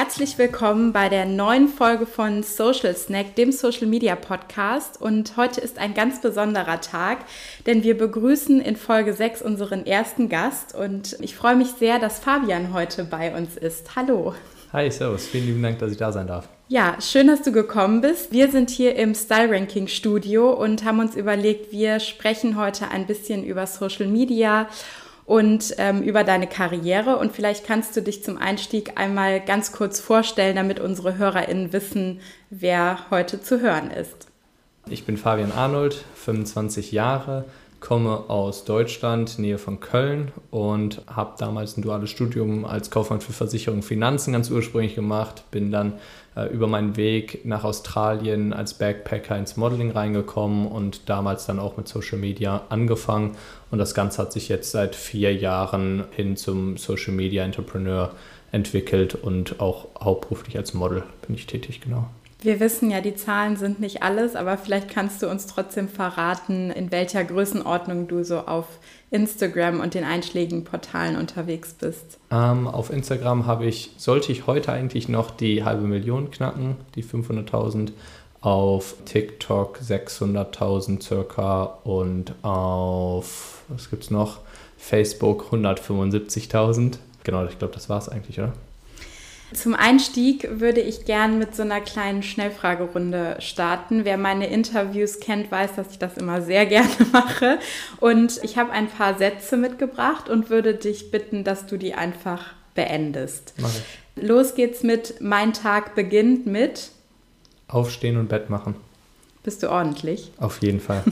Herzlich willkommen bei der neuen Folge von Social Snack, dem Social Media Podcast. Und heute ist ein ganz besonderer Tag, denn wir begrüßen in Folge 6 unseren ersten Gast. Und ich freue mich sehr, dass Fabian heute bei uns ist. Hallo. Hi, Servus. Vielen lieben Dank, dass ich da sein darf. Ja, schön, dass du gekommen bist. Wir sind hier im Style Ranking Studio und haben uns überlegt, wir sprechen heute ein bisschen über Social Media und ähm, über deine Karriere. Und vielleicht kannst du dich zum Einstieg einmal ganz kurz vorstellen, damit unsere HörerInnen wissen, wer heute zu hören ist. Ich bin Fabian Arnold, 25 Jahre, komme aus Deutschland, Nähe von Köln und habe damals ein duales Studium als Kaufmann für Versicherung und Finanzen ganz ursprünglich gemacht. Bin dann über meinen Weg nach Australien als Backpacker ins Modeling reingekommen und damals dann auch mit Social Media angefangen. Und das Ganze hat sich jetzt seit vier Jahren hin zum Social Media Entrepreneur entwickelt und auch hauptberuflich als Model bin ich tätig, genau. Wir wissen ja, die Zahlen sind nicht alles, aber vielleicht kannst du uns trotzdem verraten, in welcher Größenordnung du so auf Instagram und den einschlägigen Portalen unterwegs bist. Ähm, auf Instagram habe ich, sollte ich heute eigentlich noch die halbe Million knacken, die 500.000. Auf TikTok 600.000 circa und auf, was gibt es noch? Facebook 175.000. Genau, ich glaube, das war es eigentlich, oder? Zum Einstieg würde ich gern mit so einer kleinen Schnellfragerunde starten. Wer meine Interviews kennt, weiß, dass ich das immer sehr gerne mache. Und ich habe ein paar Sätze mitgebracht und würde dich bitten, dass du die einfach beendest. Mach ich. Los geht's mit Mein Tag beginnt mit Aufstehen und Bett machen. Bist du ordentlich? Auf jeden Fall.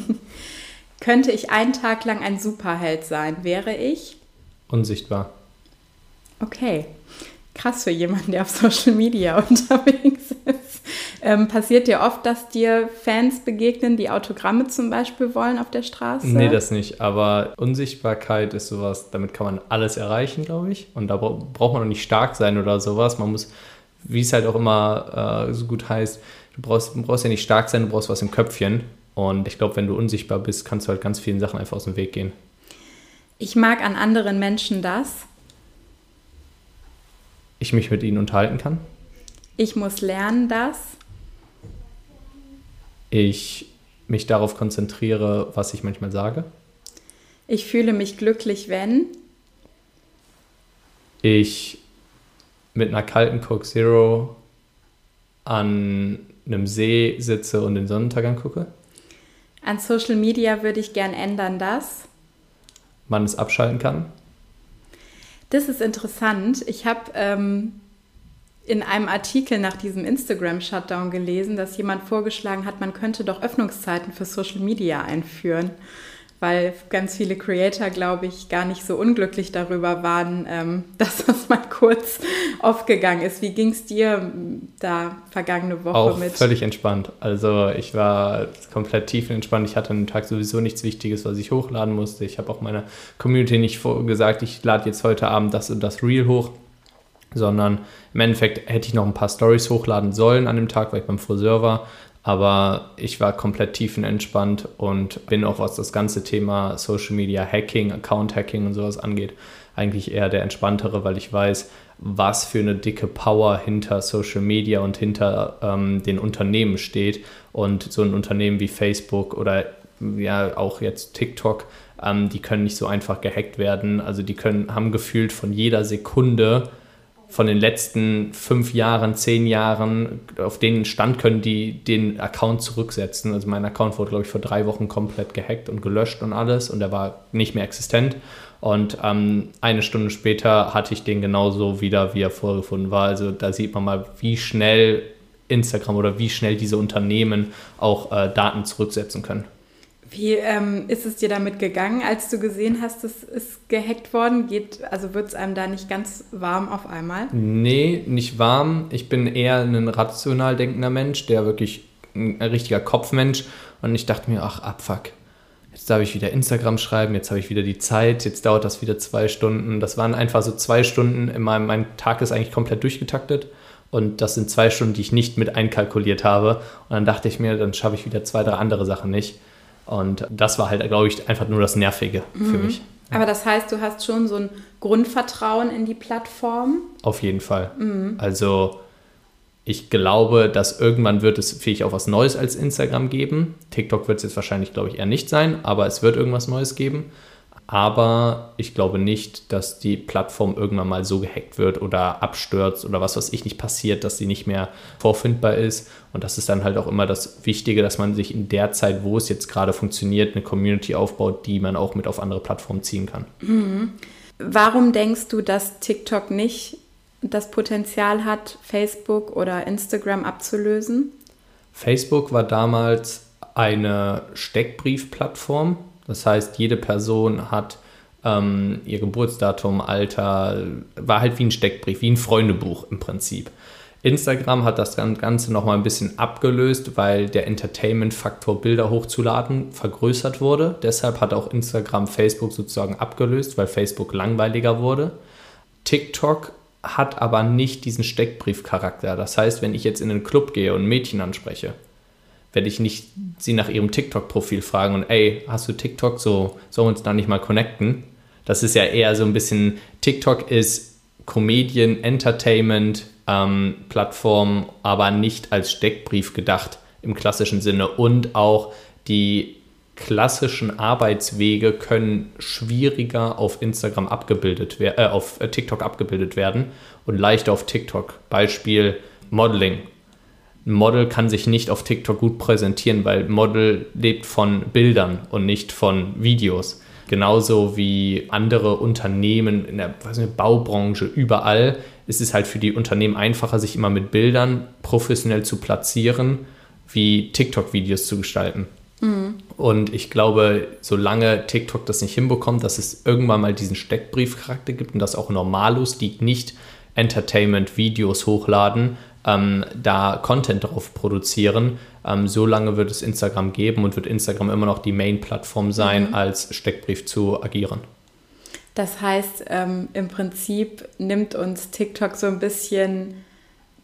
Könnte ich einen Tag lang ein Superheld sein, wäre ich? Unsichtbar. Okay krass für jemanden, der auf Social Media unterwegs ist. Ähm, passiert dir oft, dass dir Fans begegnen, die Autogramme zum Beispiel wollen auf der Straße? Nee, das nicht. Aber Unsichtbarkeit ist sowas, damit kann man alles erreichen, glaube ich. Und da braucht man auch nicht stark sein oder sowas. Man muss, wie es halt auch immer äh, so gut heißt, du brauchst, du brauchst ja nicht stark sein, du brauchst was im Köpfchen. Und ich glaube, wenn du unsichtbar bist, kannst du halt ganz vielen Sachen einfach aus dem Weg gehen. Ich mag an anderen Menschen das, ich mich mit ihnen unterhalten kann. Ich muss lernen, dass ich mich darauf konzentriere, was ich manchmal sage. Ich fühle mich glücklich, wenn ich mit einer kalten Coke Zero an einem See sitze und den Sonnenuntergang gucke. An Social Media würde ich gern ändern, dass man es abschalten kann. Das ist interessant. Ich habe ähm, in einem Artikel nach diesem Instagram-Shutdown gelesen, dass jemand vorgeschlagen hat, man könnte doch Öffnungszeiten für Social Media einführen, weil ganz viele Creator, glaube ich, gar nicht so unglücklich darüber waren, ähm, dass das mal kurz aufgegangen ist. Wie ging es dir da vergangene Woche Auch mit? Völlig entspannt. Also ich war komplett tiefenentspannt. Ich hatte an dem Tag sowieso nichts Wichtiges, was ich hochladen musste. Ich habe auch meiner Community nicht gesagt, ich lade jetzt heute Abend das und das Reel hoch sondern im Endeffekt hätte ich noch ein paar Stories hochladen sollen an dem Tag, weil ich beim Friseur war. Aber ich war komplett tiefenentspannt und bin auch, was das ganze Thema Social Media Hacking, Account Hacking und sowas angeht, eigentlich eher der entspanntere, weil ich weiß, was für eine dicke Power hinter Social Media und hinter ähm, den Unternehmen steht. Und so ein Unternehmen wie Facebook oder ja auch jetzt TikTok, ähm, die können nicht so einfach gehackt werden. Also die können, haben gefühlt von jeder Sekunde von den letzten fünf Jahren, zehn Jahren, auf den Stand können die den Account zurücksetzen. Also mein Account wurde, glaube ich, vor drei Wochen komplett gehackt und gelöscht und alles und er war nicht mehr existent. Und ähm, eine Stunde später hatte ich den genauso wieder, wie er vorgefunden war. Also da sieht man mal, wie schnell Instagram oder wie schnell diese Unternehmen auch äh, Daten zurücksetzen können. Wie ähm, ist es dir damit gegangen, als du gesehen hast, es ist gehackt worden? Geht, also wird es einem da nicht ganz warm auf einmal? Nee, nicht warm. Ich bin eher ein rational denkender Mensch, der wirklich ein richtiger Kopfmensch. Und ich dachte mir, ach, abfuck. jetzt darf ich wieder Instagram schreiben, jetzt habe ich wieder die Zeit, jetzt dauert das wieder zwei Stunden. Das waren einfach so zwei Stunden, in meinem, mein Tag ist eigentlich komplett durchgetaktet. Und das sind zwei Stunden, die ich nicht mit einkalkuliert habe. Und dann dachte ich mir, dann schaffe ich wieder zwei, drei andere Sachen nicht. Und das war halt, glaube ich, einfach nur das Nervige mhm. für mich. Aber das heißt, du hast schon so ein Grundvertrauen in die Plattform? Auf jeden Fall. Mhm. Also ich glaube, dass irgendwann wird es vielleicht auch was Neues als Instagram geben. TikTok wird es jetzt wahrscheinlich, glaube ich, eher nicht sein, aber es wird irgendwas Neues geben. Aber ich glaube nicht, dass die Plattform irgendwann mal so gehackt wird oder abstürzt oder was weiß ich nicht passiert, dass sie nicht mehr vorfindbar ist. Und das ist dann halt auch immer das Wichtige, dass man sich in der Zeit, wo es jetzt gerade funktioniert, eine Community aufbaut, die man auch mit auf andere Plattformen ziehen kann. Mhm. Warum denkst du, dass TikTok nicht das Potenzial hat, Facebook oder Instagram abzulösen? Facebook war damals eine Steckbriefplattform das heißt, jede Person hat ähm, ihr Geburtsdatum, Alter, war halt wie ein Steckbrief, wie ein Freundebuch im Prinzip. Instagram hat das Ganze nochmal ein bisschen abgelöst, weil der Entertainment-Faktor Bilder hochzuladen vergrößert wurde. Deshalb hat auch Instagram Facebook sozusagen abgelöst, weil Facebook langweiliger wurde. TikTok hat aber nicht diesen Steckbrief-Charakter. Das heißt, wenn ich jetzt in einen Club gehe und Mädchen anspreche, werde ich nicht sie nach ihrem TikTok-Profil fragen und ey, hast du TikTok? So, sollen wir uns da nicht mal connecten? Das ist ja eher so ein bisschen, TikTok ist Comedian, Entertainment, ähm, Plattform, aber nicht als Steckbrief gedacht im klassischen Sinne. Und auch die klassischen Arbeitswege können schwieriger auf Instagram abgebildet werden, äh, auf TikTok abgebildet werden und leichter auf TikTok. Beispiel Modeling ein Model kann sich nicht auf TikTok gut präsentieren, weil Model lebt von Bildern und nicht von Videos. Genauso wie andere Unternehmen in der nicht, Baubranche, überall ist es halt für die Unternehmen einfacher, sich immer mit Bildern professionell zu platzieren, wie TikTok-Videos zu gestalten. Mhm. Und ich glaube, solange TikTok das nicht hinbekommt, dass es irgendwann mal diesen Steckbriefcharakter gibt und dass auch Normalos, die nicht Entertainment-Videos hochladen, ähm, da Content drauf produzieren. Ähm, so lange wird es Instagram geben und wird Instagram immer noch die Main-Plattform sein, mhm. als Steckbrief zu agieren. Das heißt, ähm, im Prinzip nimmt uns TikTok so ein bisschen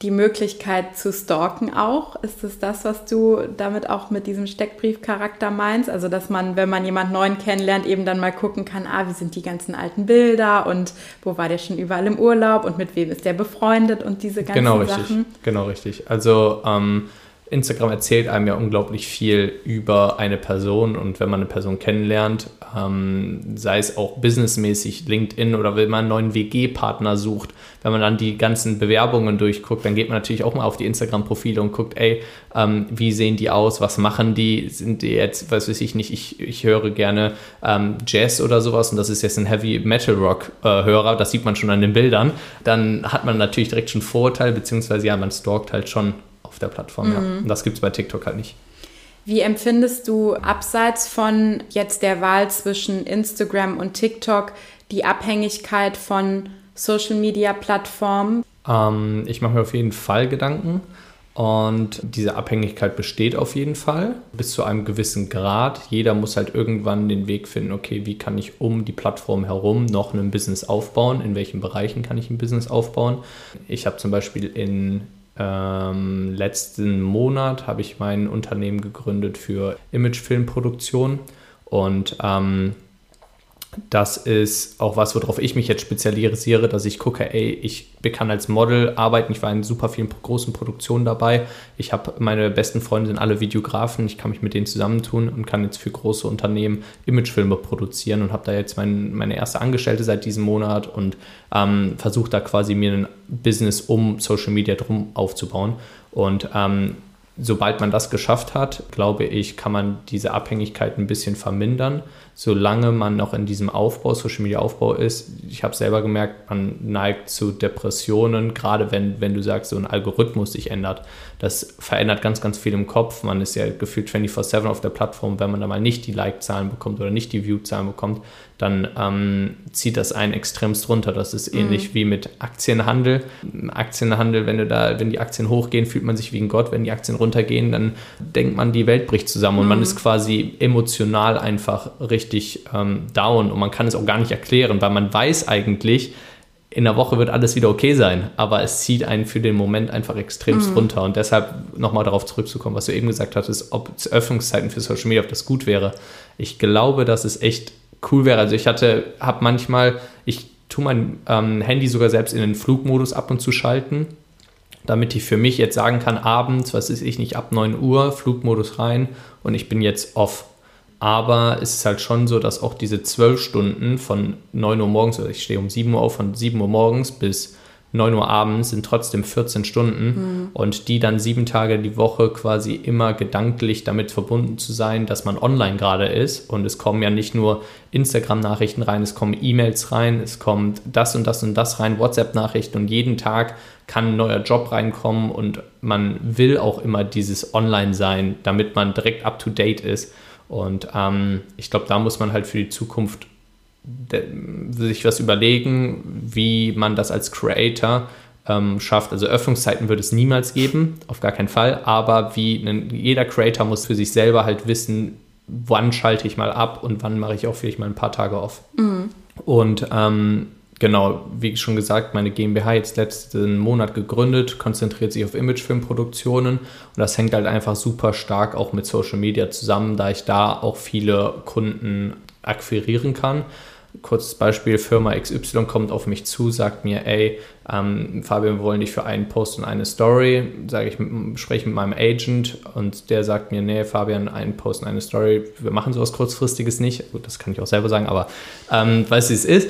die Möglichkeit zu stalken auch. Ist es das, was du damit auch mit diesem Steckbriefcharakter meinst? Also, dass man, wenn man jemanden neuen kennenlernt, eben dann mal gucken kann, ah, wie sind die ganzen alten Bilder und wo war der schon überall im Urlaub und mit wem ist der befreundet und diese ganzen genau, Sachen. Richtig. Genau, richtig. Also, ähm, Instagram erzählt einem ja unglaublich viel über eine Person und wenn man eine Person kennenlernt, ähm, sei es auch businessmäßig, LinkedIn oder wenn man einen neuen WG-Partner sucht, wenn man dann die ganzen Bewerbungen durchguckt, dann geht man natürlich auch mal auf die Instagram-Profile und guckt, ey, ähm, wie sehen die aus, was machen die, sind die jetzt, was weiß ich nicht, ich, ich höre gerne ähm, Jazz oder sowas und das ist jetzt ein Heavy Metal Rock-Hörer, äh, das sieht man schon an den Bildern, dann hat man natürlich direkt schon Vorurteil, beziehungsweise ja, man stalkt halt schon auf der Plattform. Mhm. Ja. Und das gibt es bei TikTok halt nicht. Wie empfindest du abseits von jetzt der Wahl zwischen Instagram und TikTok die Abhängigkeit von Social-Media-Plattformen? Ähm, ich mache mir auf jeden Fall Gedanken. Und diese Abhängigkeit besteht auf jeden Fall bis zu einem gewissen Grad. Jeder muss halt irgendwann den Weg finden, okay, wie kann ich um die Plattform herum noch ein Business aufbauen? In welchen Bereichen kann ich ein Business aufbauen? Ich habe zum Beispiel in ähm, letzten Monat habe ich mein Unternehmen gegründet für Imagefilmproduktion und ähm, das ist auch was, worauf ich mich jetzt spezialisiere, dass ich gucke, ey, ich kann als Model arbeiten. Ich war in super vielen großen Produktionen dabei. Ich habe meine besten Freunde sind alle Videografen. Ich kann mich mit denen zusammentun und kann jetzt für große Unternehmen Imagefilme produzieren und habe da jetzt mein, meine erste Angestellte seit diesem Monat und ähm, versuche da quasi mir ein Business um Social Media drum aufzubauen. Und ähm, sobald man das geschafft hat, glaube ich, kann man diese Abhängigkeit ein bisschen vermindern. Solange man noch in diesem Aufbau, Social Media Aufbau ist, ich habe selber gemerkt, man neigt zu Depressionen, gerade wenn, wenn du sagst, so ein Algorithmus sich ändert. Das verändert ganz, ganz viel im Kopf. Man ist ja gefühlt 24-7 auf der Plattform. Wenn man da mal nicht die Like-Zahlen bekommt oder nicht die View-Zahlen bekommt, dann ähm, zieht das einen extremst runter. Das ist ähnlich mhm. wie mit Aktienhandel. Aktienhandel, wenn du da, wenn die Aktien hochgehen, fühlt man sich wie ein Gott. Wenn die Aktien runtergehen, dann denkt man, die Welt bricht zusammen und mhm. man ist quasi emotional einfach richtig ähm, down und man kann es auch gar nicht erklären, weil man weiß eigentlich, in der Woche wird alles wieder okay sein, aber es zieht einen für den Moment einfach extremst mhm. runter. Und deshalb nochmal darauf zurückzukommen, was du eben gesagt hattest, ob Öffnungszeiten für Social Media, ob das gut wäre. Ich glaube, dass es echt cool wäre. Also ich hatte, habe manchmal, ich tue mein ähm, Handy sogar selbst in den Flugmodus ab und zu schalten, damit ich für mich jetzt sagen kann, abends, was ist ich nicht, ab 9 Uhr, Flugmodus rein und ich bin jetzt off. Aber es ist halt schon so, dass auch diese 12 Stunden von 9 Uhr morgens, also ich stehe um 7 Uhr auf, von 7 Uhr morgens bis 9 Uhr abends sind trotzdem 14 Stunden. Mhm. und die dann sieben Tage die Woche quasi immer gedanklich damit verbunden zu sein, dass man online gerade ist. Und es kommen ja nicht nur Instagram-Nachrichten rein, es kommen E-Mails rein, es kommt das und das und das rein, WhatsApp-Nachrichten. Und jeden Tag kann ein neuer Job reinkommen. Und man will auch immer dieses Online sein, damit man direkt up-to-date ist und ähm, ich glaube, da muss man halt für die Zukunft sich was überlegen, wie man das als Creator ähm, schafft. Also Öffnungszeiten wird es niemals geben, auf gar keinen Fall, aber wie ein, jeder Creator muss für sich selber halt wissen, wann schalte ich mal ab und wann mache ich auch vielleicht mal ein paar Tage off. Mhm. Und ähm, genau, wie schon gesagt, meine GmbH jetzt letzten Monat gegründet, konzentriert sich auf Imagefilmproduktionen und das hängt halt einfach super stark auch mit Social Media zusammen, da ich da auch viele Kunden akquirieren kann. Kurzes Beispiel, Firma XY kommt auf mich zu, sagt mir, ey, ähm, Fabian, wir wollen dich für einen Post und eine Story. Sage ich, spreche mit meinem Agent und der sagt mir, nee, Fabian, einen Post und eine Story. Wir machen sowas kurzfristiges nicht. Gut, das kann ich auch selber sagen, aber ähm, weißt du, wie es ist.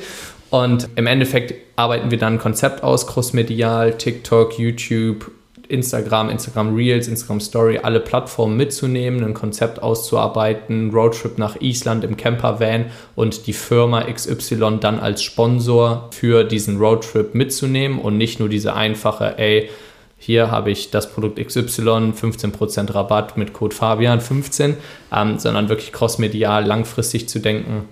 Und im Endeffekt arbeiten wir dann ein Konzept aus, crossmedial, TikTok, YouTube, Instagram, Instagram Reels, Instagram Story, alle Plattformen mitzunehmen, ein Konzept auszuarbeiten, Roadtrip nach Island im Campervan und die Firma XY dann als Sponsor für diesen Roadtrip mitzunehmen und nicht nur diese einfache, ey, hier habe ich das Produkt XY, 15% Rabatt mit Code Fabian15, ähm, sondern wirklich crossmedial langfristig zu denken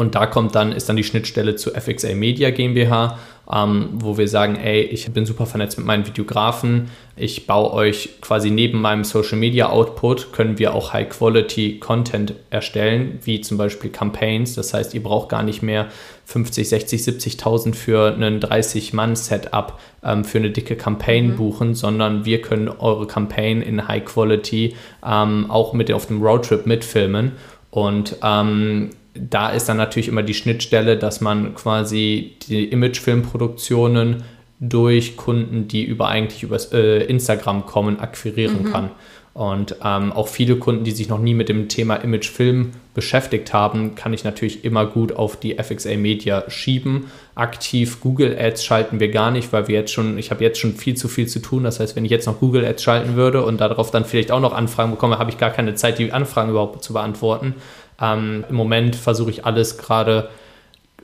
und da kommt dann, ist dann die Schnittstelle zu FXA Media GmbH, ähm, wo wir sagen, ey, ich bin super vernetzt mit meinen Videografen. Ich baue euch quasi neben meinem Social Media Output, können wir auch High Quality Content erstellen, wie zum Beispiel Campaigns. Das heißt, ihr braucht gar nicht mehr 50, 60, 70.000 für einen 30-Mann-Setup ähm, für eine dicke Campaign mhm. buchen, sondern wir können eure Campaign in High Quality ähm, auch mit auf dem Roadtrip mitfilmen. Und ähm, da ist dann natürlich immer die Schnittstelle, dass man quasi die Imagefilmproduktionen durch Kunden, die über eigentlich über äh, Instagram kommen, akquirieren mhm. kann. Und ähm, auch viele Kunden, die sich noch nie mit dem Thema Imagefilm beschäftigt haben, kann ich natürlich immer gut auf die FXA Media schieben. Aktiv Google Ads schalten wir gar nicht, weil wir jetzt schon, ich habe jetzt schon viel zu viel zu tun. Das heißt, wenn ich jetzt noch Google Ads schalten würde und darauf dann vielleicht auch noch Anfragen bekomme, habe ich gar keine Zeit, die Anfragen überhaupt zu beantworten. Ähm, Im Moment versuche ich alles gerade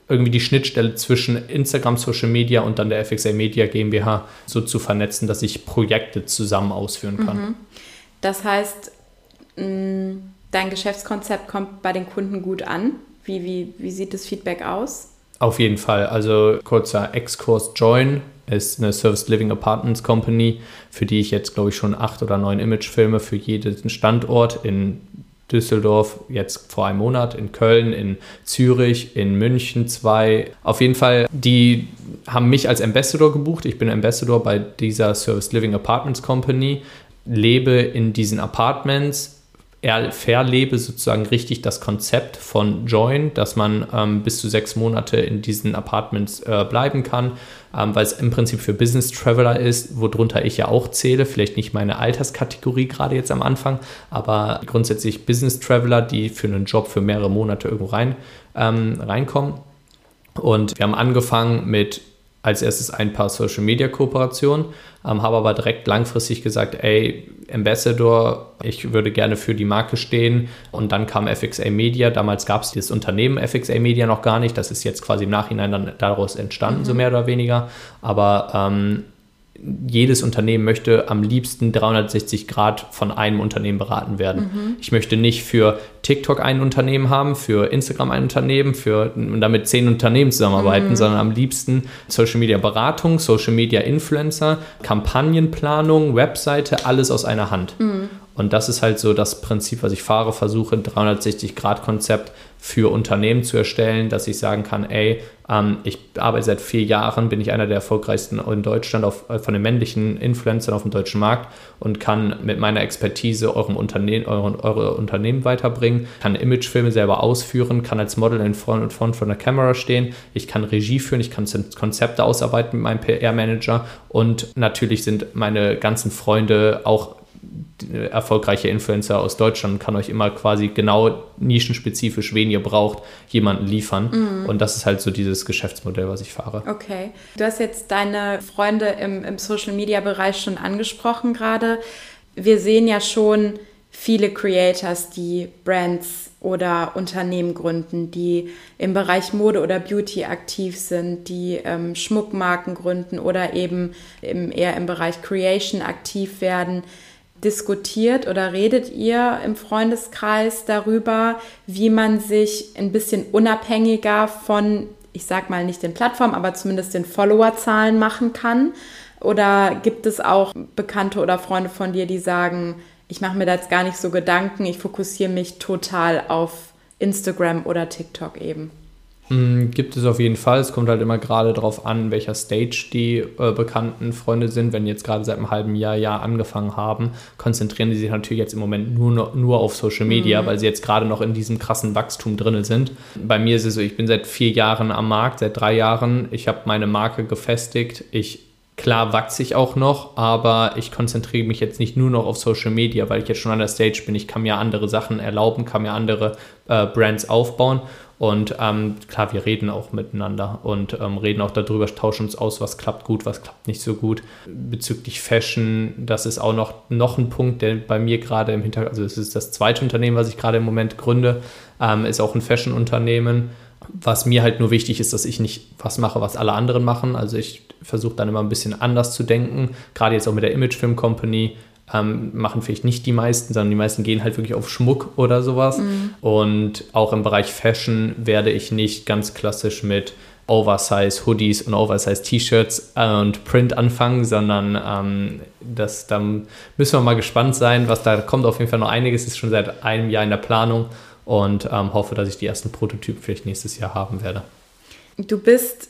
irgendwie die Schnittstelle zwischen Instagram, Social Media und dann der FXA Media GmbH so zu vernetzen, dass ich Projekte zusammen ausführen kann. Mhm. Das heißt, dein Geschäftskonzept kommt bei den Kunden gut an. Wie, wie, wie sieht das Feedback aus? Auf jeden Fall. Also kurzer Exkurs Join ist eine Service Living Apartments Company, für die ich jetzt, glaube ich, schon acht oder neun Imagefilme für jeden Standort in Düsseldorf jetzt vor einem Monat, in Köln, in Zürich, in München zwei. Auf jeden Fall, die haben mich als Ambassador gebucht. Ich bin Ambassador bei dieser Service Living Apartments Company, lebe in diesen Apartments, verlebe sozusagen richtig das Konzept von Join, dass man ähm, bis zu sechs Monate in diesen Apartments äh, bleiben kann ähm, weil es im Prinzip für Business Traveler ist, worunter ich ja auch zähle. Vielleicht nicht meine Alterskategorie gerade jetzt am Anfang, aber grundsätzlich Business Traveler, die für einen Job für mehrere Monate irgendwo rein, ähm, reinkommen. Und wir haben angefangen mit als erstes ein paar Social Media Kooperationen, ähm, habe aber direkt langfristig gesagt, ey, Ambassador, ich würde gerne für die Marke stehen. Und dann kam FXA Media. Damals gab es das Unternehmen FXA Media noch gar nicht. Das ist jetzt quasi im Nachhinein dann daraus entstanden, mhm. so mehr oder weniger. Aber ähm, jedes Unternehmen möchte am liebsten 360 Grad von einem Unternehmen beraten werden. Mhm. Ich möchte nicht für TikTok ein Unternehmen haben, für Instagram ein Unternehmen, für und damit zehn Unternehmen zusammenarbeiten, mhm. sondern am liebsten Social Media Beratung, Social Media Influencer, Kampagnenplanung, Webseite, alles aus einer Hand. Mhm. Und das ist halt so das Prinzip, was ich fahre, versuche 360-Grad-Konzept für Unternehmen zu erstellen, dass ich sagen kann, ey, ähm, ich arbeite seit vier Jahren, bin ich einer der erfolgreichsten in Deutschland auf, äh, von den männlichen Influencern auf dem deutschen Markt und kann mit meiner Expertise eurem Unternehmen, euren, eure Unternehmen weiterbringen, kann Imagefilme selber ausführen, kann als Model in Front und Front von der Kamera stehen, ich kann Regie führen, ich kann Konzepte ausarbeiten mit meinem PR-Manager und natürlich sind meine ganzen Freunde auch erfolgreiche Influencer aus Deutschland kann euch immer quasi genau nischenspezifisch, wen ihr braucht, jemanden liefern. Mhm. Und das ist halt so dieses Geschäftsmodell, was ich fahre. Okay. Du hast jetzt deine Freunde im, im Social-Media-Bereich schon angesprochen gerade. Wir sehen ja schon viele Creators, die Brands oder Unternehmen gründen, die im Bereich Mode oder Beauty aktiv sind, die ähm, Schmuckmarken gründen oder eben im, eher im Bereich Creation aktiv werden diskutiert oder redet ihr im Freundeskreis darüber, wie man sich ein bisschen unabhängiger von, ich sag mal nicht den Plattformen, aber zumindest den Followerzahlen machen kann? Oder gibt es auch Bekannte oder Freunde von dir, die sagen, ich mache mir da jetzt gar nicht so Gedanken, ich fokussiere mich total auf Instagram oder TikTok eben? Mm, gibt es auf jeden Fall. Es kommt halt immer gerade darauf an, welcher Stage die äh, bekannten Freunde sind. Wenn die jetzt gerade seit einem halben Jahr, Jahr angefangen haben, konzentrieren die sich natürlich jetzt im Moment nur, nur auf Social Media, mhm. weil sie jetzt gerade noch in diesem krassen Wachstum drin sind. Bei mir ist es so, ich bin seit vier Jahren am Markt, seit drei Jahren. Ich habe meine Marke gefestigt. Ich Klar wachse ich auch noch, aber ich konzentriere mich jetzt nicht nur noch auf Social Media, weil ich jetzt schon an der Stage bin. Ich kann mir andere Sachen erlauben, kann mir andere äh, Brands aufbauen und ähm, klar, wir reden auch miteinander und ähm, reden auch darüber, tauschen uns aus, was klappt gut, was klappt nicht so gut. Bezüglich Fashion, das ist auch noch, noch ein Punkt, der bei mir gerade im Hintergrund, also es ist das zweite Unternehmen, was ich gerade im Moment gründe, ähm, ist auch ein Fashion-Unternehmen. Was mir halt nur wichtig ist, dass ich nicht was mache, was alle anderen machen. Also ich versuche dann immer ein bisschen anders zu denken. Gerade jetzt auch mit der Image Film Company ähm, machen vielleicht nicht die meisten, sondern die meisten gehen halt wirklich auf Schmuck oder sowas. Mhm. Und auch im Bereich Fashion werde ich nicht ganz klassisch mit Oversize Hoodies und Oversize T-Shirts äh, und Print anfangen, sondern ähm, das, da müssen wir mal gespannt sein, was da kommt. Auf jeden Fall noch einiges, ist schon seit einem Jahr in der Planung und ähm, hoffe, dass ich die ersten Prototypen vielleicht nächstes Jahr haben werde. Du bist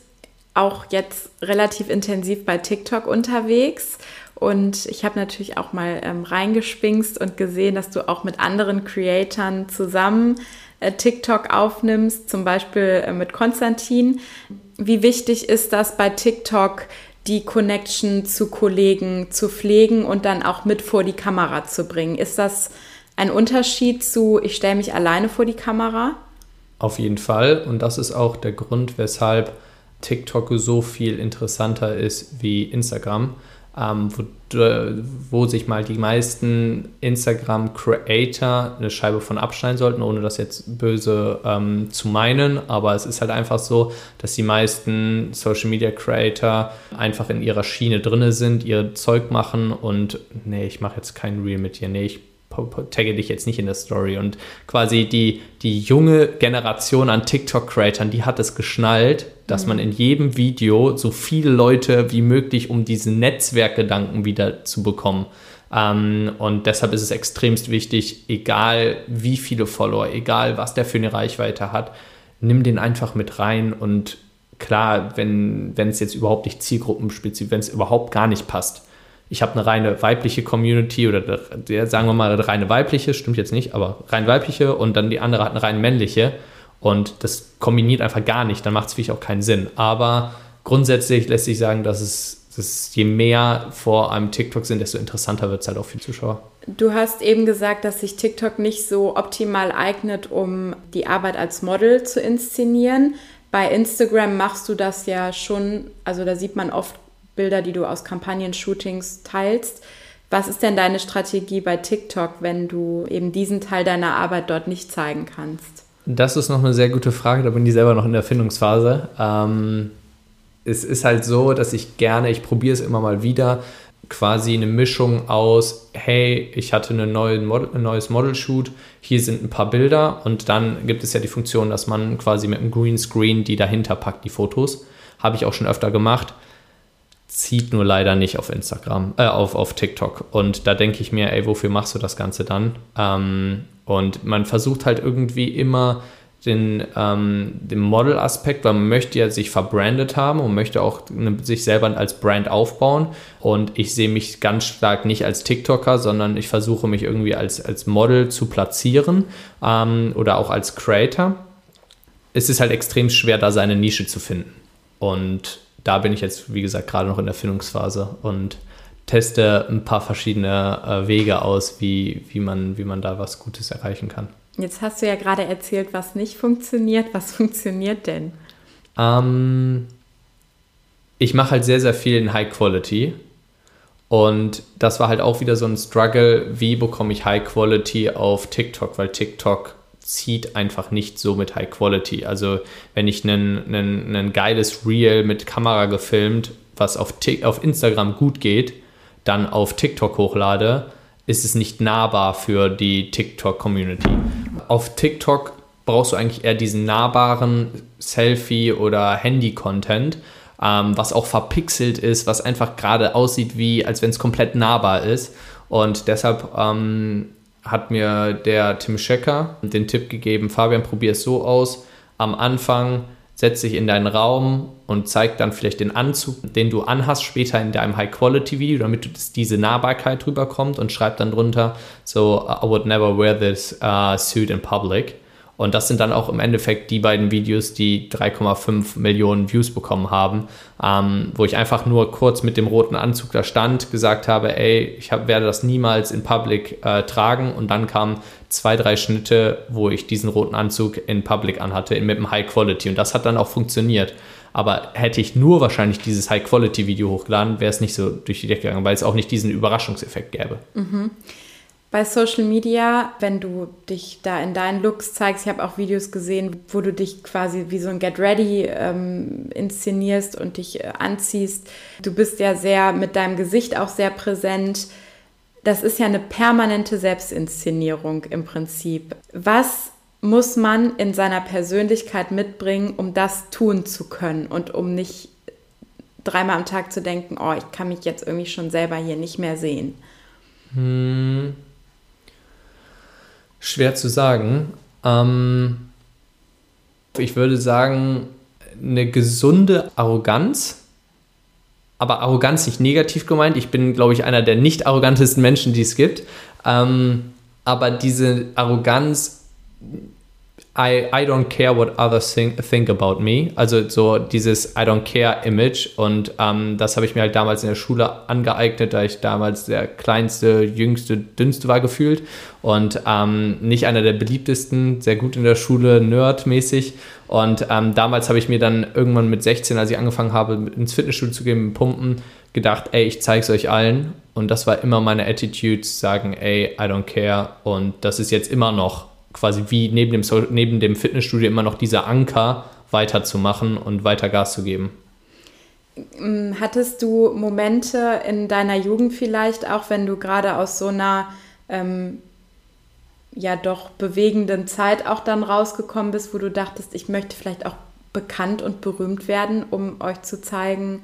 auch jetzt relativ intensiv bei TikTok unterwegs und ich habe natürlich auch mal ähm, reingespingst und gesehen, dass du auch mit anderen Creatoren zusammen äh, TikTok aufnimmst, zum Beispiel äh, mit Konstantin. Wie wichtig ist das bei TikTok, die Connection zu Kollegen zu pflegen und dann auch mit vor die Kamera zu bringen? Ist das ein Unterschied zu, ich stelle mich alleine vor die Kamera? Auf jeden Fall. Und das ist auch der Grund, weshalb TikTok so viel interessanter ist wie Instagram ähm, wo, wo, sich mal die meisten Instagram-Creator eine Scheibe von abschneiden sollten, ohne das jetzt böse ähm, zu meinen. Aber es ist halt einfach so, dass die meisten Social-Media-Creator einfach in ihrer Schiene drin sind, ihr Zeug machen und nee, ich mache jetzt kein Reel mit dir, nee, ich tagge dich jetzt nicht in der Story. Und quasi die, die junge Generation an TikTok-Creatern, die hat es geschnallt, dass mhm. man in jedem Video so viele Leute wie möglich, um diesen Netzwerkgedanken wieder zu bekommen. Ähm, und deshalb ist es extremst wichtig, egal wie viele Follower, egal was der für eine Reichweite hat, nimm den einfach mit rein und klar, wenn es jetzt überhaupt nicht zielgruppenspezifisch, wenn es überhaupt gar nicht passt, ich habe eine reine weibliche Community oder sagen wir mal eine reine weibliche, stimmt jetzt nicht, aber rein weibliche und dann die andere hat eine rein männliche und das kombiniert einfach gar nicht, dann macht es wirklich auch keinen Sinn. Aber grundsätzlich lässt sich sagen, dass es, dass je mehr vor einem TikTok sind, desto interessanter wird es halt auch für die Zuschauer. Du hast eben gesagt, dass sich TikTok nicht so optimal eignet, um die Arbeit als Model zu inszenieren. Bei Instagram machst du das ja schon, also da sieht man oft Bilder, die du aus Kampagnen-Shootings teilst. Was ist denn deine Strategie bei TikTok, wenn du eben diesen Teil deiner Arbeit dort nicht zeigen kannst? Das ist noch eine sehr gute Frage, da bin ich selber noch in der Findungsphase. Ähm, es ist halt so, dass ich gerne, ich probiere es immer mal wieder, quasi eine Mischung aus, hey, ich hatte neue Model, ein neues Model-Shoot, hier sind ein paar Bilder und dann gibt es ja die Funktion, dass man quasi mit einem Greenscreen die dahinter packt, die Fotos. Habe ich auch schon öfter gemacht. Zieht nur leider nicht auf Instagram, äh, auf, auf TikTok. Und da denke ich mir, ey, wofür machst du das Ganze dann? Ähm, und man versucht halt irgendwie immer den, ähm, den Model-Aspekt, weil man möchte ja sich verbrandet haben und möchte auch eine, sich selber als Brand aufbauen. Und ich sehe mich ganz stark nicht als TikToker, sondern ich versuche mich irgendwie als, als Model zu platzieren ähm, oder auch als Creator. Es ist halt extrem schwer, da seine Nische zu finden. Und da bin ich jetzt, wie gesagt, gerade noch in der Findungsphase und teste ein paar verschiedene äh, Wege aus, wie, wie, man, wie man da was Gutes erreichen kann. Jetzt hast du ja gerade erzählt, was nicht funktioniert. Was funktioniert denn? Ähm, ich mache halt sehr, sehr viel in High Quality. Und das war halt auch wieder so ein Struggle, wie bekomme ich High Quality auf TikTok, weil TikTok zieht einfach nicht so mit High Quality. Also wenn ich ein geiles Reel mit Kamera gefilmt, was auf, auf Instagram gut geht, dann auf TikTok hochlade, ist es nicht nahbar für die TikTok-Community. Auf TikTok brauchst du eigentlich eher diesen nahbaren Selfie- oder Handy-Content, ähm, was auch verpixelt ist, was einfach gerade aussieht, wie als wenn es komplett nahbar ist. Und deshalb ähm, hat mir der Tim Schecker den Tipp gegeben, Fabian, probier es so aus. Am Anfang setz dich in deinen Raum und zeig dann vielleicht den Anzug, den du anhast, später in deinem High-Quality-Video, damit diese Nahbarkeit rüberkommt und schreib dann drunter, so, I would never wear this uh, suit in public. Und das sind dann auch im Endeffekt die beiden Videos, die 3,5 Millionen Views bekommen haben, ähm, wo ich einfach nur kurz mit dem roten Anzug da stand, gesagt habe, ey, ich hab, werde das niemals in Public äh, tragen. Und dann kamen zwei, drei Schnitte, wo ich diesen roten Anzug in Public anhatte, mit einem High Quality. Und das hat dann auch funktioniert. Aber hätte ich nur wahrscheinlich dieses High Quality Video hochgeladen, wäre es nicht so durch die Decke gegangen, weil es auch nicht diesen Überraschungseffekt gäbe. Mhm bei Social Media, wenn du dich da in deinen Looks zeigst, ich habe auch Videos gesehen, wo du dich quasi wie so ein Get Ready ähm, inszenierst und dich äh, anziehst. Du bist ja sehr mit deinem Gesicht auch sehr präsent. Das ist ja eine permanente Selbstinszenierung im Prinzip. Was muss man in seiner Persönlichkeit mitbringen, um das tun zu können und um nicht dreimal am Tag zu denken, oh, ich kann mich jetzt irgendwie schon selber hier nicht mehr sehen? Hm Schwer zu sagen. Ähm, ich würde sagen, eine gesunde Arroganz, aber Arroganz nicht negativ gemeint. Ich bin, glaube ich, einer der nicht arrogantesten Menschen, die es gibt. Ähm, aber diese Arroganz I, I don't care what others think, think about me. Also so dieses I don't care Image. Und ähm, das habe ich mir halt damals in der Schule angeeignet, da ich damals der kleinste, jüngste, dünnste war gefühlt. Und ähm, nicht einer der beliebtesten, sehr gut in der Schule, nerdmäßig. Und ähm, damals habe ich mir dann irgendwann mit 16, als ich angefangen habe, ins Fitnessstudio zu gehen, mit Pumpen, gedacht, ey, ich zeige es euch allen. Und das war immer meine Attitude, sagen, ey, I don't care. Und das ist jetzt immer noch quasi wie neben dem, neben dem Fitnessstudio immer noch dieser Anker weiterzumachen und weiter Gas zu geben. Mm, hattest du Momente in deiner Jugend vielleicht, auch wenn du gerade aus so einer ähm, ja doch bewegenden Zeit auch dann rausgekommen bist, wo du dachtest, ich möchte vielleicht auch bekannt und berühmt werden, um euch zu zeigen,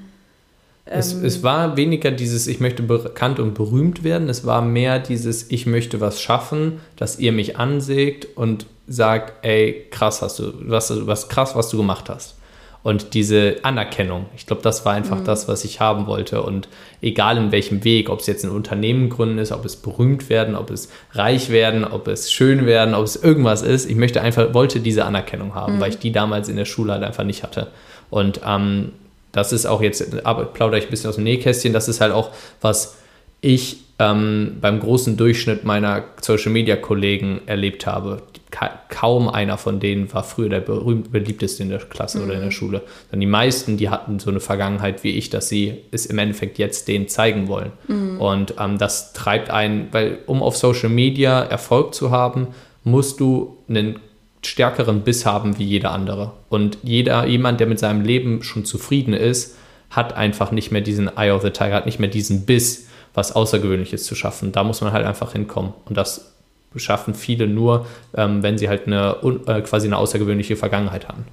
es, ähm, es, war weniger dieses, ich möchte bekannt und berühmt werden, es war mehr dieses, ich möchte was schaffen, dass ihr mich ansägt und sagt, ey, krass hast du, was, was krass, was du gemacht hast. Und diese Anerkennung, ich glaube, das war einfach mhm. das, was ich haben wollte. Und egal in welchem Weg, ob es jetzt ein Unternehmen gründen ist, ob es berühmt werden, ob es reich werden, ob es schön werden, ob es irgendwas ist, ich möchte einfach, wollte diese Anerkennung haben, mhm. weil ich die damals in der Schule halt einfach nicht hatte. Und ähm, das ist auch jetzt, plaudere ich ein bisschen aus dem Nähkästchen, das ist halt auch, was ich äh, ähm, beim großen Durchschnitt meiner Social-Media-Kollegen erlebt habe. Ka kaum einer von denen war früher der berühmt beliebteste in der Klasse mhm. oder in der Schule. Sondern die meisten, die hatten so eine Vergangenheit wie ich, dass sie es im Endeffekt jetzt denen zeigen wollen. Mhm. Und ähm, das treibt einen, weil um auf Social Media Erfolg zu haben, musst du einen stärkeren Biss haben wie jeder andere. Und jeder, jemand, der mit seinem Leben schon zufrieden ist, hat einfach nicht mehr diesen Eye of the Tiger, hat nicht mehr diesen Biss, was Außergewöhnliches zu schaffen. Da muss man halt einfach hinkommen. Und das schaffen viele nur, ähm, wenn sie halt eine äh, quasi eine außergewöhnliche Vergangenheit haben.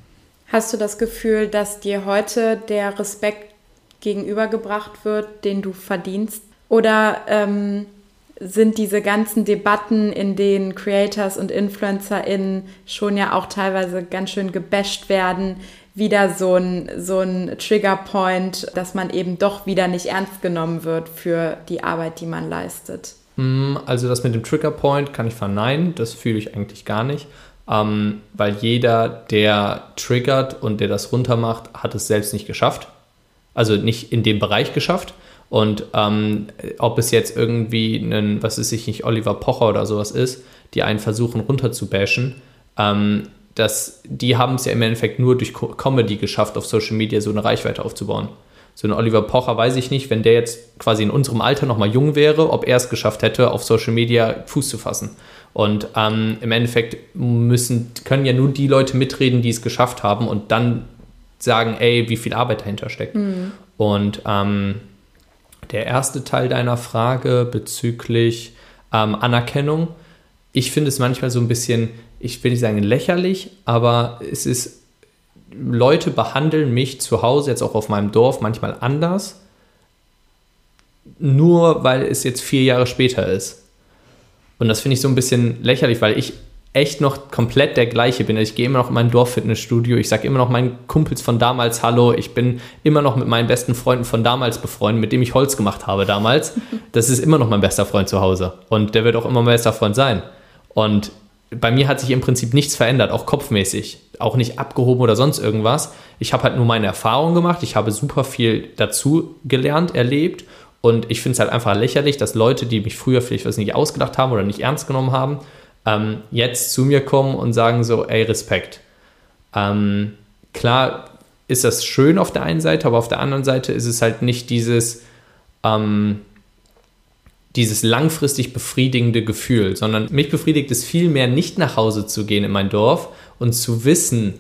Hast du das Gefühl, dass dir heute der Respekt gegenübergebracht wird, den du verdienst? Oder ähm, sind diese ganzen Debatten, in denen Creators und InfluencerInnen schon ja auch teilweise ganz schön gebasht werden, wieder so ein, so ein Triggerpoint, dass man eben doch wieder nicht ernst genommen wird für die Arbeit, die man leistet? Hm, also das mit dem Triggerpoint kann ich verneinen, das fühle ich eigentlich gar nicht, ähm, weil jeder, der triggert und der das runtermacht, hat es selbst nicht geschafft. Also nicht in dem Bereich geschafft. Und ähm, ob es jetzt irgendwie ein, was ist ich nicht, Oliver Pocher oder sowas ist, die einen versuchen runterzubashen, ähm, dass die haben es ja im Endeffekt nur durch Comedy geschafft, auf Social Media so eine Reichweite aufzubauen. So ein Oliver Pocher weiß ich nicht, wenn der jetzt quasi in unserem Alter nochmal jung wäre, ob er es geschafft hätte, auf Social Media Fuß zu fassen. Und ähm, im Endeffekt müssen, können ja nur die Leute mitreden, die es geschafft haben und dann sagen, ey, wie viel Arbeit dahinter steckt. Mhm. Und ähm, der erste Teil deiner Frage bezüglich ähm, Anerkennung. Ich finde es manchmal so ein bisschen, ich will nicht sagen lächerlich, aber es ist, Leute behandeln mich zu Hause, jetzt auch auf meinem Dorf, manchmal anders, nur weil es jetzt vier Jahre später ist. Und das finde ich so ein bisschen lächerlich, weil ich echt noch komplett der gleiche bin. Ich gehe immer noch in mein Dorffitnessstudio, ich sage immer noch meinen Kumpels von damals Hallo, ich bin immer noch mit meinen besten Freunden von damals befreundet, mit dem ich Holz gemacht habe damals. Das ist immer noch mein bester Freund zu Hause und der wird auch immer mein bester Freund sein. Und bei mir hat sich im Prinzip nichts verändert, auch kopfmäßig, auch nicht abgehoben oder sonst irgendwas. Ich habe halt nur meine Erfahrungen gemacht, ich habe super viel dazu gelernt, erlebt und ich finde es halt einfach lächerlich, dass Leute, die mich früher vielleicht was nicht ausgedacht haben oder nicht ernst genommen haben, ähm, jetzt zu mir kommen und sagen so, ey, Respekt. Ähm, klar ist das schön auf der einen Seite, aber auf der anderen Seite ist es halt nicht dieses, ähm, dieses langfristig befriedigende Gefühl, sondern mich befriedigt es viel mehr, nicht nach Hause zu gehen in mein Dorf und zu wissen,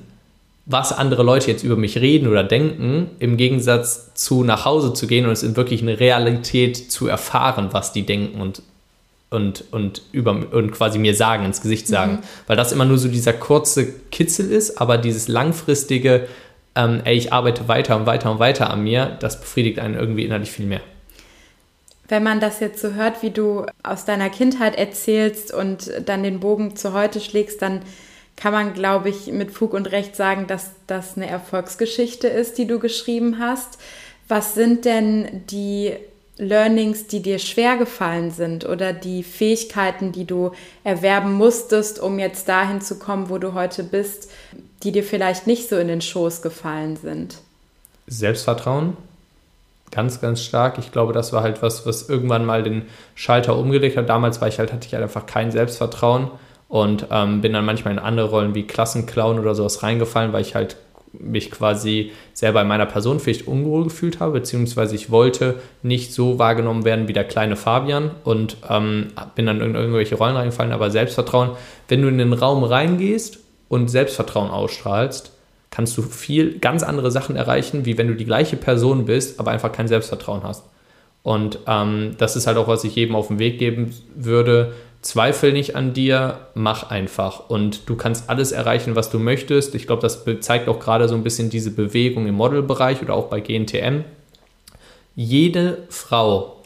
was andere Leute jetzt über mich reden oder denken, im Gegensatz zu nach Hause zu gehen und es in wirklich eine Realität zu erfahren, was die denken und und, und, über, und quasi mir sagen, ins Gesicht sagen. Mhm. Weil das immer nur so dieser kurze Kitzel ist, aber dieses langfristige, ähm, ey, ich arbeite weiter und weiter und weiter an mir, das befriedigt einen irgendwie innerlich viel mehr. Wenn man das jetzt so hört, wie du aus deiner Kindheit erzählst und dann den Bogen zu heute schlägst, dann kann man, glaube ich, mit Fug und Recht sagen, dass das eine Erfolgsgeschichte ist, die du geschrieben hast. Was sind denn die Learnings, die dir schwer gefallen sind oder die Fähigkeiten, die du erwerben musstest, um jetzt dahin zu kommen, wo du heute bist, die dir vielleicht nicht so in den Schoß gefallen sind? Selbstvertrauen, ganz, ganz stark. Ich glaube, das war halt was, was irgendwann mal den Schalter umgelegt hat. Damals war ich halt, hatte ich halt einfach kein Selbstvertrauen und ähm, bin dann manchmal in andere Rollen wie Klassenclown oder sowas reingefallen, weil ich halt mich quasi selber in meiner Person vielleicht unwohl gefühlt habe, beziehungsweise ich wollte nicht so wahrgenommen werden wie der kleine Fabian und ähm, bin dann in irgendwelche Rollen reingefallen, aber Selbstvertrauen, wenn du in den Raum reingehst und Selbstvertrauen ausstrahlst, kannst du viel ganz andere Sachen erreichen, wie wenn du die gleiche Person bist, aber einfach kein Selbstvertrauen hast. Und ähm, das ist halt auch, was ich jedem auf den Weg geben würde, Zweifel nicht an dir, mach einfach. Und du kannst alles erreichen, was du möchtest. Ich glaube, das zeigt auch gerade so ein bisschen diese Bewegung im Modelbereich oder auch bei GNTM. Jede Frau,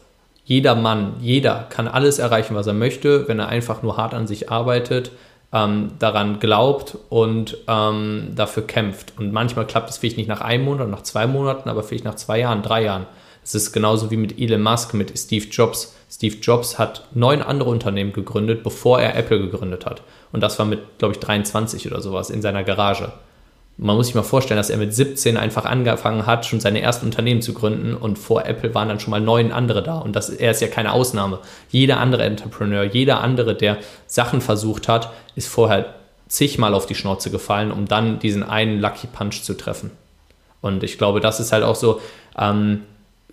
jeder Mann, jeder kann alles erreichen, was er möchte, wenn er einfach nur hart an sich arbeitet, ähm, daran glaubt und ähm, dafür kämpft. Und manchmal klappt es vielleicht nicht nach einem Monat, nach zwei Monaten, aber vielleicht nach zwei Jahren, drei Jahren. Es ist genauso wie mit Elon Musk, mit Steve Jobs. Steve Jobs hat neun andere Unternehmen gegründet, bevor er Apple gegründet hat. Und das war mit, glaube ich, 23 oder sowas in seiner Garage. man muss sich mal vorstellen, dass er mit 17 einfach angefangen hat, schon seine ersten Unternehmen zu gründen und vor Apple waren dann schon mal neun andere da. Und das, er ist ja keine Ausnahme. Jeder andere Entrepreneur, jeder andere, der Sachen versucht hat, ist vorher zigmal auf die Schnauze gefallen, um dann diesen einen Lucky Punch zu treffen. Und ich glaube, das ist halt auch so, ähm,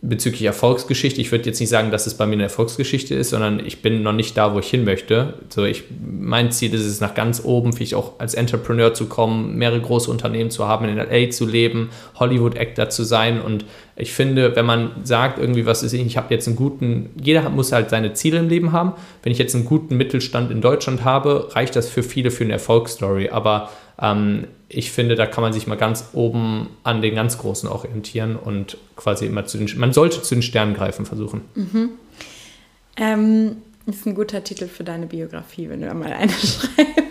bezüglich Erfolgsgeschichte, ich würde jetzt nicht sagen, dass es bei mir eine Erfolgsgeschichte ist, sondern ich bin noch nicht da, wo ich hin möchte. So, ich, mein Ziel ist es, nach ganz oben, vielleicht auch als Entrepreneur zu kommen, mehrere große Unternehmen zu haben, in LA zu leben, Hollywood-Actor zu sein. Und ich finde, wenn man sagt, irgendwie, was ist ich, habe jetzt einen guten, jeder muss halt seine Ziele im Leben haben. Wenn ich jetzt einen guten Mittelstand in Deutschland habe, reicht das für viele für eine Erfolgsstory. Aber ähm, ich finde, da kann man sich mal ganz oben an den ganz Großen orientieren und quasi immer zu den, man sollte zu den Sternen greifen versuchen. Mhm. Ähm, ist ein guter Titel für deine Biografie, wenn du da mal eine schreibst.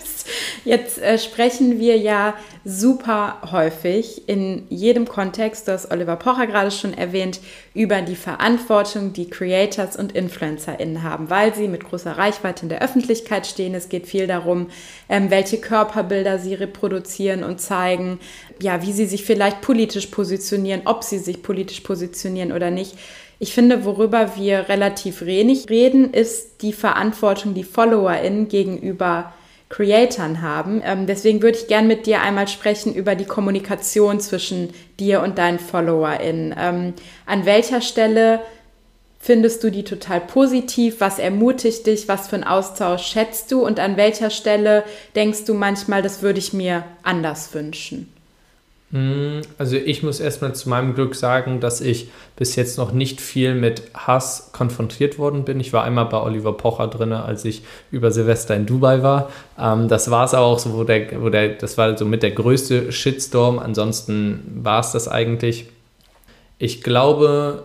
Jetzt äh, sprechen wir ja super häufig in jedem Kontext, du hast Oliver Pocher gerade schon erwähnt, über die Verantwortung, die Creators und InfluencerInnen haben, weil sie mit großer Reichweite in der Öffentlichkeit stehen. Es geht viel darum, ähm, welche Körperbilder sie reproduzieren und zeigen, ja, wie sie sich vielleicht politisch positionieren, ob sie sich politisch positionieren oder nicht. Ich finde, worüber wir relativ wenig reden, ist die Verantwortung, die FollowerInnen gegenüber Creatoren haben. Ähm, deswegen würde ich gerne mit dir einmal sprechen über die Kommunikation zwischen dir und deinen FollowerInnen. Ähm, an welcher Stelle findest du die total positiv? Was ermutigt dich? Was für einen Austausch schätzt du? Und an welcher Stelle denkst du manchmal, das würde ich mir anders wünschen? Hm, also ich muss erstmal zu meinem Glück sagen, dass ich bis jetzt noch nicht viel mit Hass konfrontiert worden bin. Ich war einmal bei Oliver Pocher drin, als ich über Silvester in Dubai war. Ähm, das war es aber auch so, wo der, wo der, das war so mit der größte Shitstorm. Ansonsten war es das eigentlich. Ich glaube,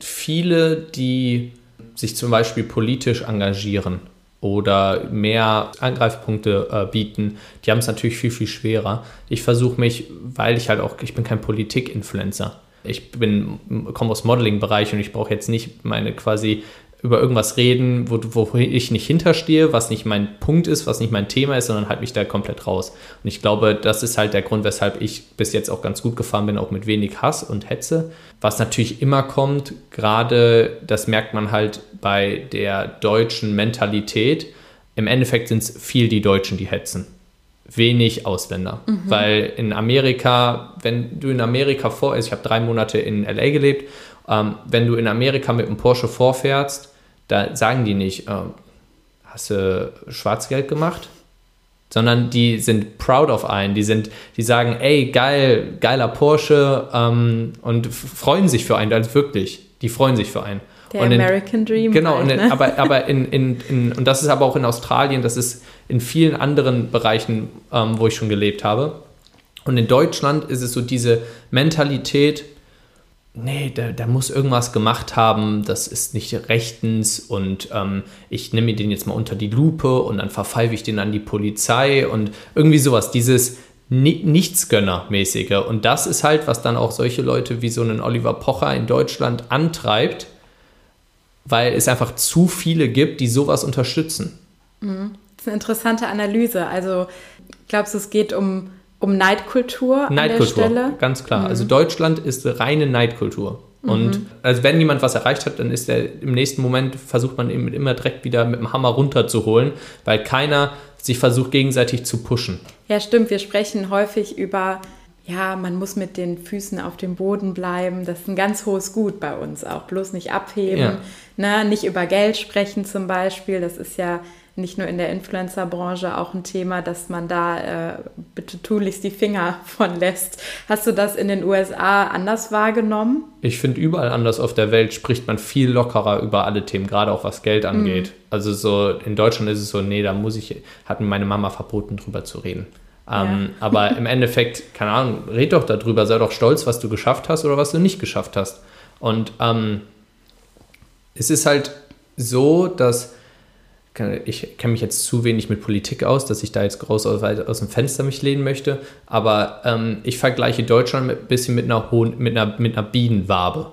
viele, die sich zum Beispiel politisch engagieren oder mehr Angreifpunkte äh, bieten, die haben es natürlich viel, viel schwerer. Ich versuche mich, weil ich halt auch, ich bin kein Politik-Influencer. Ich komme aus Modeling-Bereich und ich brauche jetzt nicht meine quasi über irgendwas reden, wo, wo ich nicht hinterstehe, was nicht mein Punkt ist, was nicht mein Thema ist, sondern halt mich da komplett raus. Und ich glaube, das ist halt der Grund, weshalb ich bis jetzt auch ganz gut gefahren bin, auch mit wenig Hass und Hetze. Was natürlich immer kommt, gerade das merkt man halt bei der deutschen Mentalität. Im Endeffekt sind es viel die Deutschen, die hetzen. Wenig Ausländer. Mhm. Weil in Amerika, wenn du in Amerika vor, also ich habe drei Monate in LA gelebt, ähm, wenn du in Amerika mit einem Porsche vorfährst, da sagen die nicht, äh, hast du Schwarzgeld gemacht? Sondern die sind proud of einen, die sind, die sagen, ey, geil, geiler Porsche ähm, und freuen sich für einen, also wirklich, die freuen sich für einen. Der in, American Dream. Genau, halt, ne? aber, aber in, in, in, und das ist aber auch in Australien, das ist in vielen anderen Bereichen, ähm, wo ich schon gelebt habe. Und in Deutschland ist es so diese Mentalität, nee, der, der muss irgendwas gemacht haben, das ist nicht rechtens und ähm, ich nehme den jetzt mal unter die Lupe und dann verpfeife ich den an die Polizei und irgendwie sowas, dieses Nichtsgönner-mäßige. Und das ist halt, was dann auch solche Leute wie so einen Oliver Pocher in Deutschland antreibt, weil es einfach zu viele gibt, die sowas unterstützen. Mhm. Das ist eine interessante Analyse. Also glaubst du, es geht um um Neidkultur, Neidkultur an der Stelle? ganz klar. Also mhm. Also Deutschland ist reine Neidkultur. Und mhm. also wenn jemand was erreicht hat, dann ist er im nächsten Moment versucht man ihn immer direkt wieder mit dem Hammer runterzuholen, weil keiner sich versucht gegenseitig zu pushen. Ja, stimmt. Wir sprechen häufig über ja, man muss mit den Füßen auf dem Boden bleiben. Das ist ein ganz hohes Gut bei uns auch. Bloß nicht abheben, ja. ne? nicht über Geld sprechen zum Beispiel. Das ist ja nicht nur in der Influencer-Branche auch ein Thema, dass man da äh, bitte tunlichst die Finger von lässt. Hast du das in den USA anders wahrgenommen? Ich finde, überall anders auf der Welt spricht man viel lockerer über alle Themen, gerade auch was Geld angeht. Mhm. Also so in Deutschland ist es so, nee, da muss ich, hat mir meine Mama verboten, drüber zu reden. Ähm, ja. aber im Endeffekt, keine Ahnung, red doch darüber, sei doch stolz, was du geschafft hast oder was du nicht geschafft hast. Und ähm, es ist halt so, dass ich kenne mich jetzt zu wenig mit Politik aus, dass ich da jetzt groß aus, aus dem Fenster mich lehnen möchte, aber ähm, ich vergleiche Deutschland ein bisschen mit einer, Hohn, mit, einer, mit einer Bienenwabe.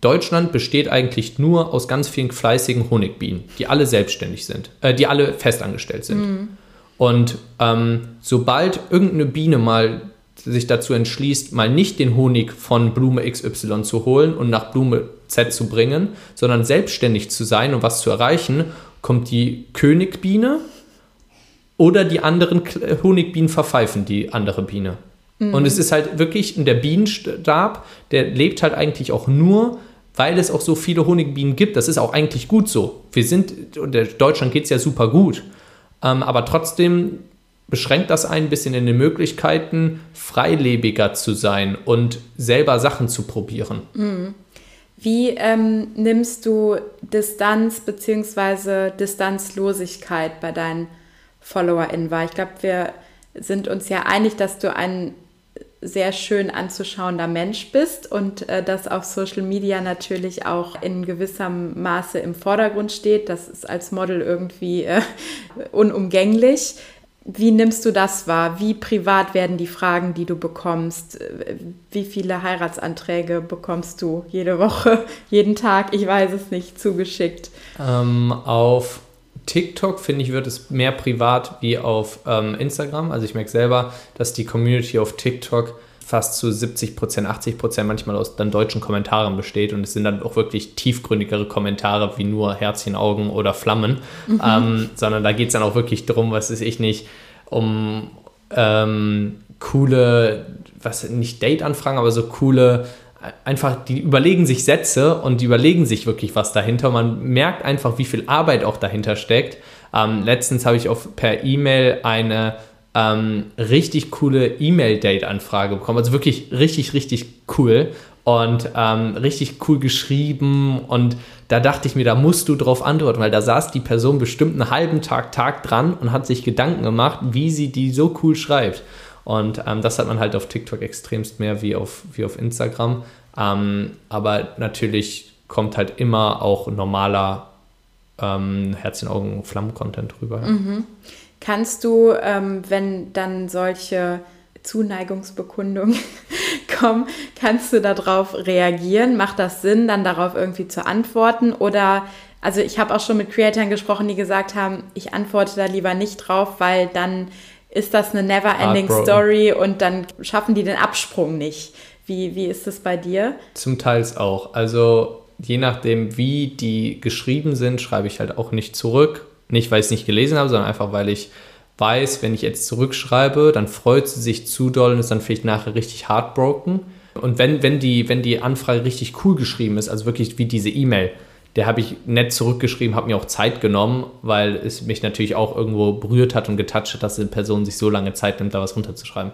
Deutschland besteht eigentlich nur aus ganz vielen fleißigen Honigbienen, die alle selbstständig sind, äh, die alle festangestellt sind. Mhm. Und ähm, sobald irgendeine Biene mal sich dazu entschließt, mal nicht den Honig von Blume XY zu holen und nach Blume Z zu bringen, sondern selbstständig zu sein und was zu erreichen, kommt die Königbiene oder die anderen Honigbienen verpfeifen die andere Biene. Mhm. Und es ist halt wirklich, der Bienenstab, der lebt halt eigentlich auch nur, weil es auch so viele Honigbienen gibt. Das ist auch eigentlich gut so. Wir sind, und in Deutschland geht es ja super gut. Ähm, aber trotzdem beschränkt das ein bisschen in den Möglichkeiten, freilebiger zu sein und selber Sachen zu probieren. Mhm. Wie ähm, nimmst du Distanz bzw. Distanzlosigkeit bei deinen FollowerInnen wahr? Ich glaube, wir sind uns ja einig, dass du ein sehr schön anzuschauender Mensch bist und äh, das auf Social Media natürlich auch in gewissem Maße im Vordergrund steht. Das ist als Model irgendwie äh, unumgänglich. Wie nimmst du das wahr? Wie privat werden die Fragen, die du bekommst? Wie viele Heiratsanträge bekommst du jede Woche, jeden Tag? Ich weiß es nicht, zugeschickt. Ähm, auf TikTok, finde ich, wird es mehr privat wie auf ähm, Instagram. Also ich merke selber, dass die Community auf TikTok fast zu 70 Prozent, 80 Prozent manchmal aus dann deutschen Kommentaren besteht und es sind dann auch wirklich tiefgründigere Kommentare wie nur Herzchen, Augen oder Flammen, mhm. ähm, sondern da geht es dann auch wirklich darum, was ist ich nicht, um ähm, coole, was nicht Date-Anfragen, aber so coole einfach, die überlegen sich Sätze und die überlegen sich wirklich was dahinter. Man merkt einfach, wie viel Arbeit auch dahinter steckt. Ähm, letztens habe ich auf, per E-Mail eine ähm, richtig coole E-Mail-Date-Anfrage bekommen. Also wirklich richtig, richtig cool und ähm, richtig cool geschrieben. Und da dachte ich mir, da musst du drauf antworten, weil da saß die Person bestimmt einen halben Tag, Tag dran und hat sich Gedanken gemacht, wie sie die so cool schreibt. Und ähm, das hat man halt auf TikTok extremst mehr wie auf, wie auf Instagram. Ähm, aber natürlich kommt halt immer auch normaler ähm, Herzchen, Augen, Flammen-Content rüber. Mhm. Kannst du, ähm, wenn dann solche Zuneigungsbekundungen kommen, kannst du darauf reagieren? Macht das Sinn, dann darauf irgendwie zu antworten? Oder, also ich habe auch schon mit Creatoren gesprochen, die gesagt haben, ich antworte da lieber nicht drauf, weil dann ist das eine never-ending Story und dann schaffen die den Absprung nicht. Wie, wie ist das bei dir? Zum Teil auch. Also je nachdem, wie die geschrieben sind, schreibe ich halt auch nicht zurück. Nicht, weil ich es nicht gelesen habe, sondern einfach, weil ich weiß, wenn ich jetzt zurückschreibe, dann freut sie sich zu doll und ist dann vielleicht nachher richtig heartbroken. Und wenn, wenn, die, wenn die Anfrage richtig cool geschrieben ist, also wirklich wie diese E-Mail, der habe ich nett zurückgeschrieben, habe mir auch Zeit genommen, weil es mich natürlich auch irgendwo berührt hat und getoucht hat, dass eine Person sich so lange Zeit nimmt, da was runterzuschreiben.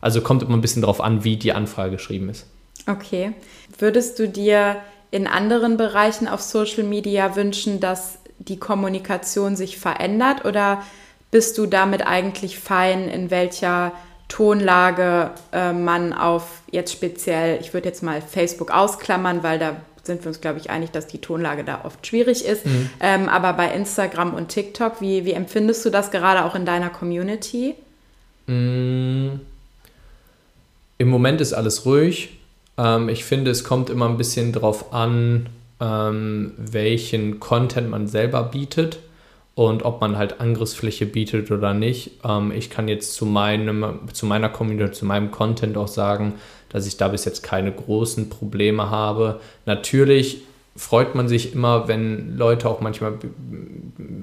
Also kommt immer ein bisschen darauf an, wie die Anfrage geschrieben ist. Okay. Würdest du dir in anderen Bereichen auf Social Media wünschen, dass die Kommunikation sich verändert oder bist du damit eigentlich fein, in welcher Tonlage äh, man auf jetzt speziell, ich würde jetzt mal Facebook ausklammern, weil da sind wir uns, glaube ich, einig, dass die Tonlage da oft schwierig ist. Mhm. Ähm, aber bei Instagram und TikTok, wie, wie empfindest du das gerade auch in deiner Community? Mhm. Im Moment ist alles ruhig. Ähm, ich finde, es kommt immer ein bisschen drauf an, ähm, welchen Content man selber bietet und ob man halt Angriffsfläche bietet oder nicht. Ähm, ich kann jetzt zu, meinem, zu meiner Community, zu meinem Content auch sagen, dass ich da bis jetzt keine großen Probleme habe. Natürlich freut man sich immer, wenn Leute auch manchmal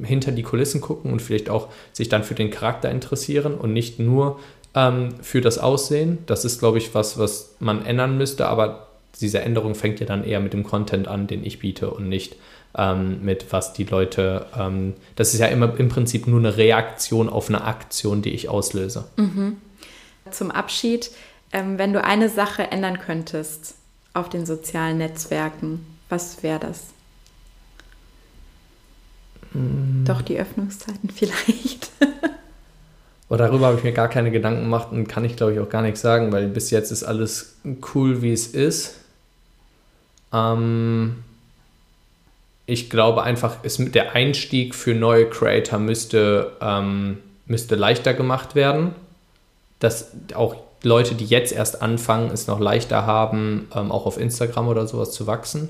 hinter die Kulissen gucken und vielleicht auch sich dann für den Charakter interessieren und nicht nur ähm, für das Aussehen. Das ist, glaube ich, was, was man ändern müsste, aber diese Änderung fängt ja dann eher mit dem Content an, den ich biete und nicht ähm, mit was die Leute. Ähm, das ist ja immer im Prinzip nur eine Reaktion auf eine Aktion, die ich auslöse. Mhm. Zum Abschied, ähm, wenn du eine Sache ändern könntest auf den sozialen Netzwerken, was wäre das? Mhm. Doch die Öffnungszeiten vielleicht. Aber darüber habe ich mir gar keine Gedanken gemacht und kann ich, glaube ich, auch gar nichts sagen, weil bis jetzt ist alles cool, wie es ist. Ähm, ich glaube einfach, es, der Einstieg für neue Creator müsste, ähm, müsste leichter gemacht werden. Dass auch Leute, die jetzt erst anfangen, es noch leichter haben, ähm, auch auf Instagram oder sowas zu wachsen.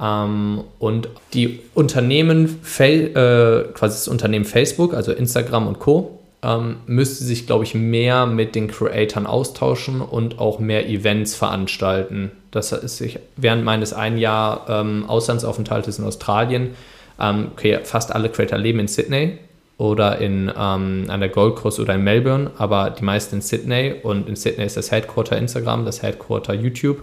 Ähm, und die Unternehmen, äh, quasi das Unternehmen Facebook, also Instagram und Co., ähm, müsste sich, glaube ich, mehr mit den Creatoren austauschen und auch mehr Events veranstalten. Das ist ich, während meines ein Jahr ähm, Auslandsaufenthaltes in Australien, ähm, okay, fast alle Creator leben in Sydney oder in, ähm, an der Gold Coast oder in Melbourne, aber die meisten in Sydney und in Sydney ist das Headquarter Instagram, das Headquarter YouTube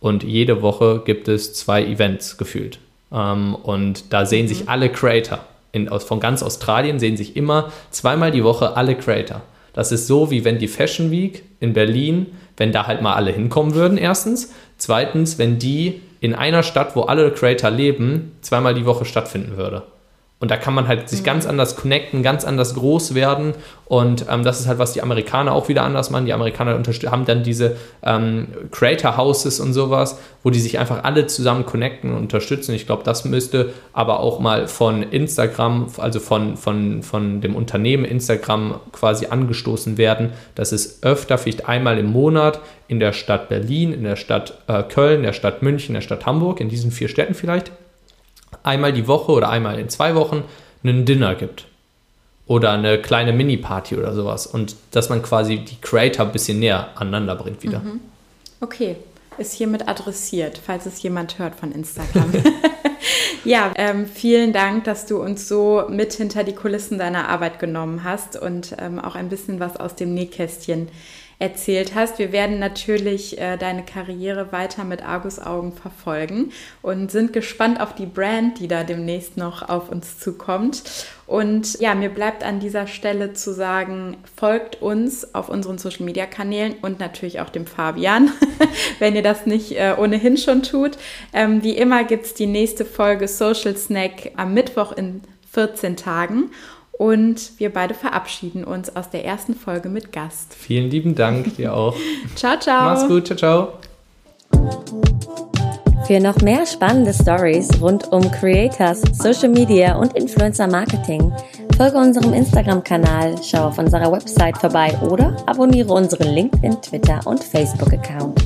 und jede Woche gibt es zwei Events gefühlt. Ähm, und da sehen mhm. sich alle Creator in, aus, von ganz Australien sehen sich immer zweimal die Woche alle Creator. Das ist so, wie wenn die Fashion Week in Berlin, wenn da halt mal alle hinkommen würden, erstens. Zweitens, wenn die in einer Stadt, wo alle Creator leben, zweimal die Woche stattfinden würde. Und da kann man halt sich mhm. ganz anders connecten, ganz anders groß werden. Und ähm, das ist halt, was die Amerikaner auch wieder anders machen. Die Amerikaner haben dann diese ähm, Creator Houses und sowas, wo die sich einfach alle zusammen connecten und unterstützen. Ich glaube, das müsste aber auch mal von Instagram, also von, von, von dem Unternehmen Instagram quasi angestoßen werden, dass es öfter, vielleicht einmal im Monat in der Stadt Berlin, in der Stadt äh, Köln, in der Stadt München, in der Stadt Hamburg, in diesen vier Städten vielleicht, einmal die Woche oder einmal in zwei Wochen einen Dinner gibt. Oder eine kleine Mini-Party oder sowas. Und dass man quasi die Creator ein bisschen näher aneinander bringt wieder. Mhm. Okay, ist hiermit adressiert, falls es jemand hört von Instagram. ja, ähm, vielen Dank, dass du uns so mit hinter die Kulissen deiner Arbeit genommen hast und ähm, auch ein bisschen was aus dem Nähkästchen erzählt hast. Wir werden natürlich äh, deine Karriere weiter mit Argusaugen verfolgen und sind gespannt auf die Brand, die da demnächst noch auf uns zukommt. Und ja, mir bleibt an dieser Stelle zu sagen, folgt uns auf unseren Social Media Kanälen und natürlich auch dem Fabian, wenn ihr das nicht äh, ohnehin schon tut. Ähm, wie immer gibt es die nächste Folge Social Snack am Mittwoch in 14 Tagen. Und wir beide verabschieden uns aus der ersten Folge mit Gast. Vielen lieben Dank dir auch. ciao, ciao. Mach's gut, ciao, ciao. Für noch mehr spannende Stories rund um Creators, Social Media und Influencer Marketing folge unserem Instagram-Kanal, schau auf unserer Website vorbei oder abonniere unseren LinkedIn, Twitter und Facebook-Account.